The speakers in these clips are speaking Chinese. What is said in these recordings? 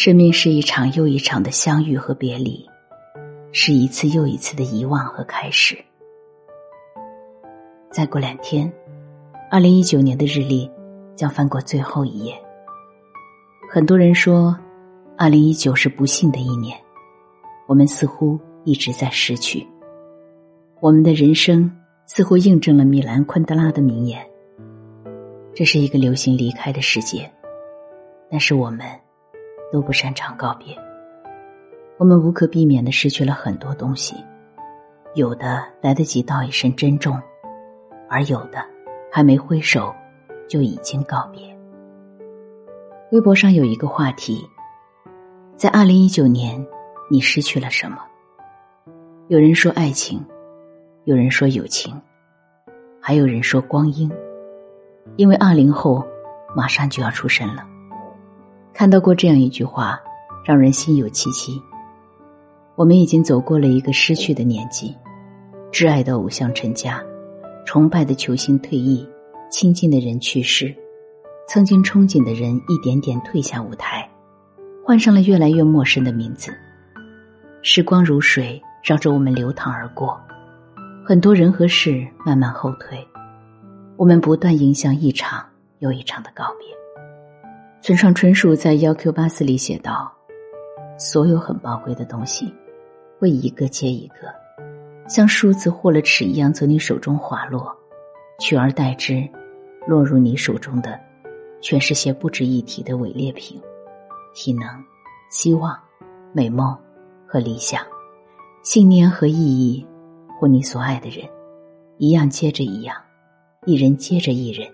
生命是一场又一场的相遇和别离，是一次又一次的遗忘和开始。再过两天，二零一九年的日历将翻过最后一页。很多人说，二零一九是不幸的一年，我们似乎一直在失去。我们的人生似乎印证了米兰昆德拉的名言：“这是一个流行离开的世界。”但是我们。都不擅长告别，我们无可避免的失去了很多东西，有的来得及道一声珍重，而有的还没挥手就已经告别。微博上有一个话题：在二零一九年，你失去了什么？有人说爱情，有人说友情，还有人说光阴，因为二零后马上就要出生了。看到过这样一句话，让人心有戚戚。我们已经走过了一个失去的年纪，挚爱的偶像成家，崇拜的球星退役，亲近的人去世，曾经憧憬的人一点点退下舞台，换上了越来越陌生的名字。时光如水，绕着我们流淌而过，很多人和事慢慢后退，我们不断迎向一场又一场的告别。村上春树在《幺 Q 八四》里写道：“所有很宝贵的东西，会一个接一个，像数字或了尺一样从你手中滑落，取而代之，落入你手中的，全是些不值一提的伪劣品，体能、希望、美梦和理想，信念和意义，或你所爱的人，一样接着一样，一人接着一人，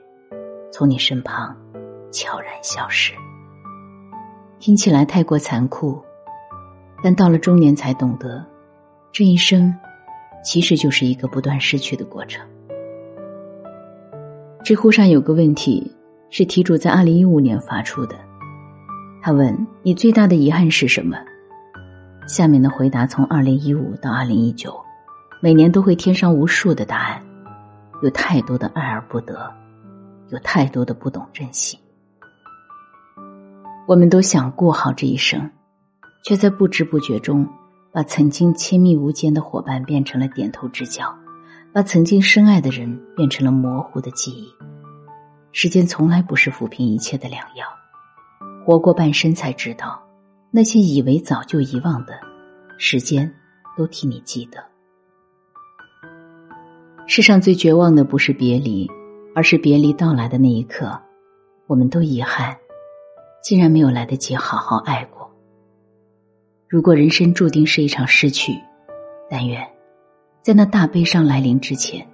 从你身旁。”悄然消失，听起来太过残酷，但到了中年才懂得，这一生其实就是一个不断失去的过程。知乎上有个问题是题主在二零一五年发出的，他问你最大的遗憾是什么？下面的回答从二零一五到二零一九，每年都会添上无数的答案，有太多的爱而不得，有太多的不懂珍惜。我们都想过好这一生，却在不知不觉中，把曾经亲密无间的伙伴变成了点头之交，把曾经深爱的人变成了模糊的记忆。时间从来不是抚平一切的良药，活过半生才知道，那些以为早就遗忘的，时间都替你记得。世上最绝望的不是别离，而是别离到来的那一刻，我们都遗憾。竟然没有来得及好好爱过。如果人生注定是一场失去，但愿在那大悲伤来临之前，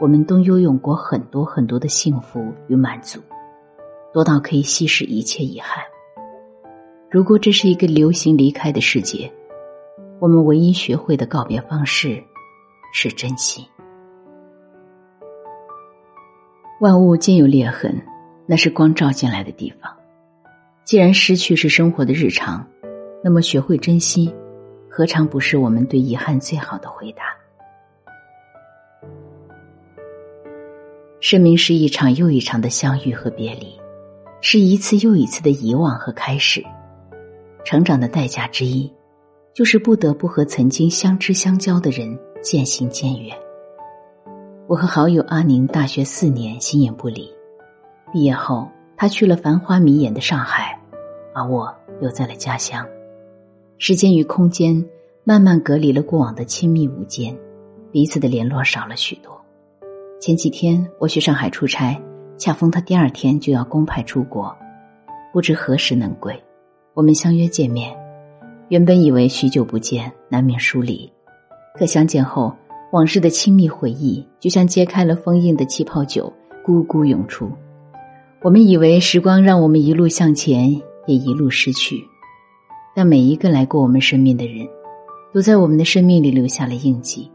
我们都拥有过很多很多的幸福与满足，多到可以稀释一切遗憾。如果这是一个流行离开的世界，我们唯一学会的告别方式是珍惜。万物皆有裂痕，那是光照进来的地方。既然失去是生活的日常，那么学会珍惜，何尝不是我们对遗憾最好的回答？生命是一场又一场的相遇和别离，是一次又一次的遗忘和开始。成长的代价之一，就是不得不和曾经相知相交的人渐行渐远。我和好友阿宁大学四年形影不离，毕业后。他去了繁花迷眼的上海，而我留在了家乡。时间与空间慢慢隔离了过往的亲密无间，彼此的联络少了许多。前几天我去上海出差，恰逢他第二天就要公派出国，不知何时能归。我们相约见面，原本以为许久不见难免疏离，可相见后，往事的亲密回忆就像揭开了封印的气泡酒，咕咕涌出。我们以为时光让我们一路向前，也一路失去，但每一个来过我们生命的人，都在我们的生命里留下了印记。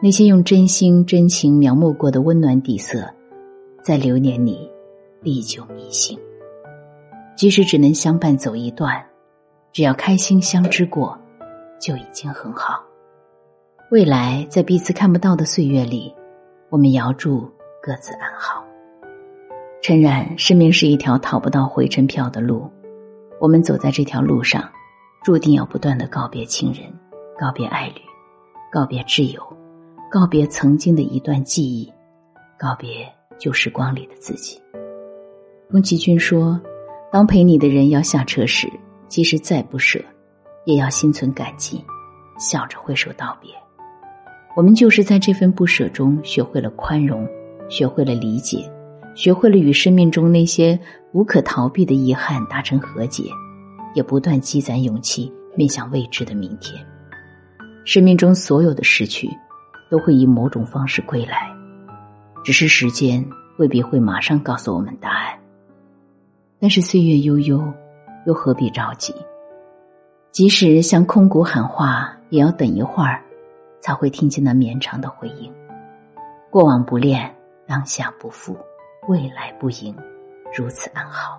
那些用真心真情描摹过的温暖底色，在流年里历久弥新。即使只能相伴走一段，只要开心相知过，就已经很好。未来在彼此看不到的岁月里，我们遥祝各自安好。诚然，生命是一条讨不到回程票的路，我们走在这条路上，注定要不断的告别亲人，告别爱侣，告别挚友，告别曾经的一段记忆，告别旧时光里的自己。宫崎骏说：“当陪你的人要下车时，即使再不舍，也要心存感激，笑着挥手道别。”我们就是在这份不舍中，学会了宽容，学会了理解，学会了与生命中那些无可逃避的遗憾达成和解，也不断积攒勇气，面向未知的明天。生命中所有的失去，都会以某种方式归来，只是时间未必会马上告诉我们答案。但是岁月悠悠，又何必着急？即使向空谷喊话，也要等一会儿。才会听见那绵长的回应。过往不恋，当下不负，未来不迎，如此安好。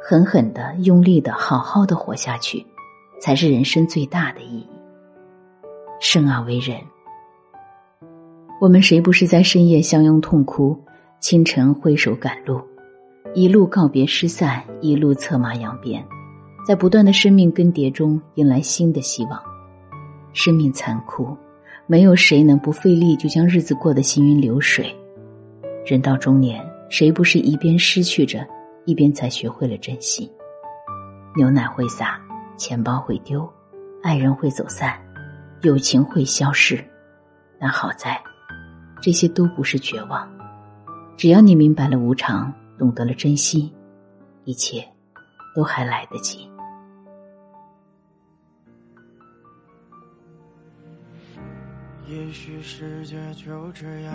狠狠的、用力的、好好的活下去，才是人生最大的意义。生而为人，我们谁不是在深夜相拥痛哭，清晨挥手赶路，一路告别失散，一路策马扬鞭，在不断的生命更迭中，迎来新的希望。生命残酷，没有谁能不费力就将日子过得行云流水。人到中年，谁不是一边失去着，一边才学会了珍惜？牛奶会洒，钱包会丢，爱人会走散，友情会消逝。但好在，这些都不是绝望。只要你明白了无常，懂得了珍惜，一切都还来得及。也许世界就这样，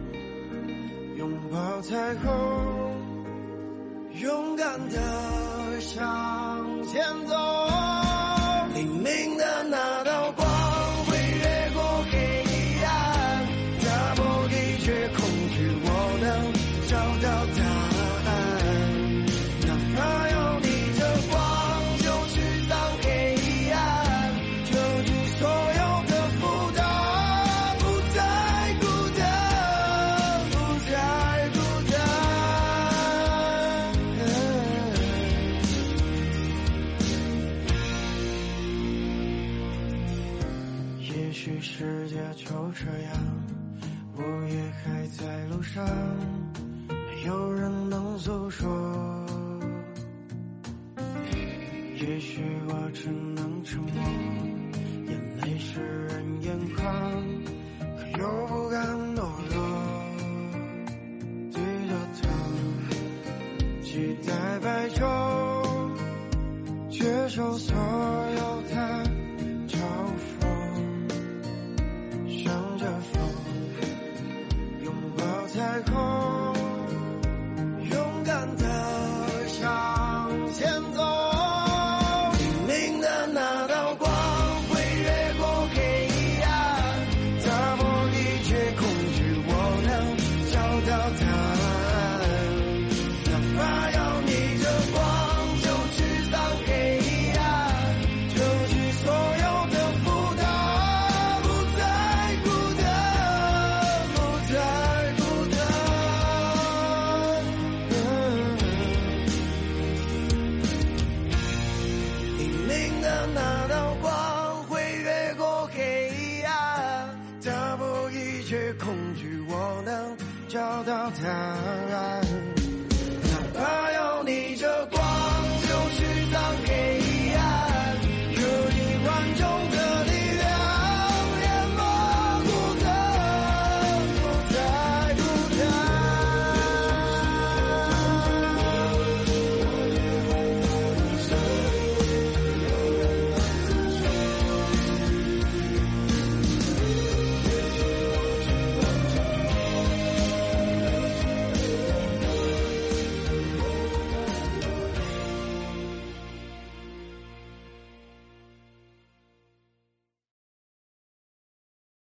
拥抱彩虹，勇敢的向前走。也许我只能沉默，眼泪湿润眼眶，可又不敢懦弱。低着头，期待白昼，接受所有的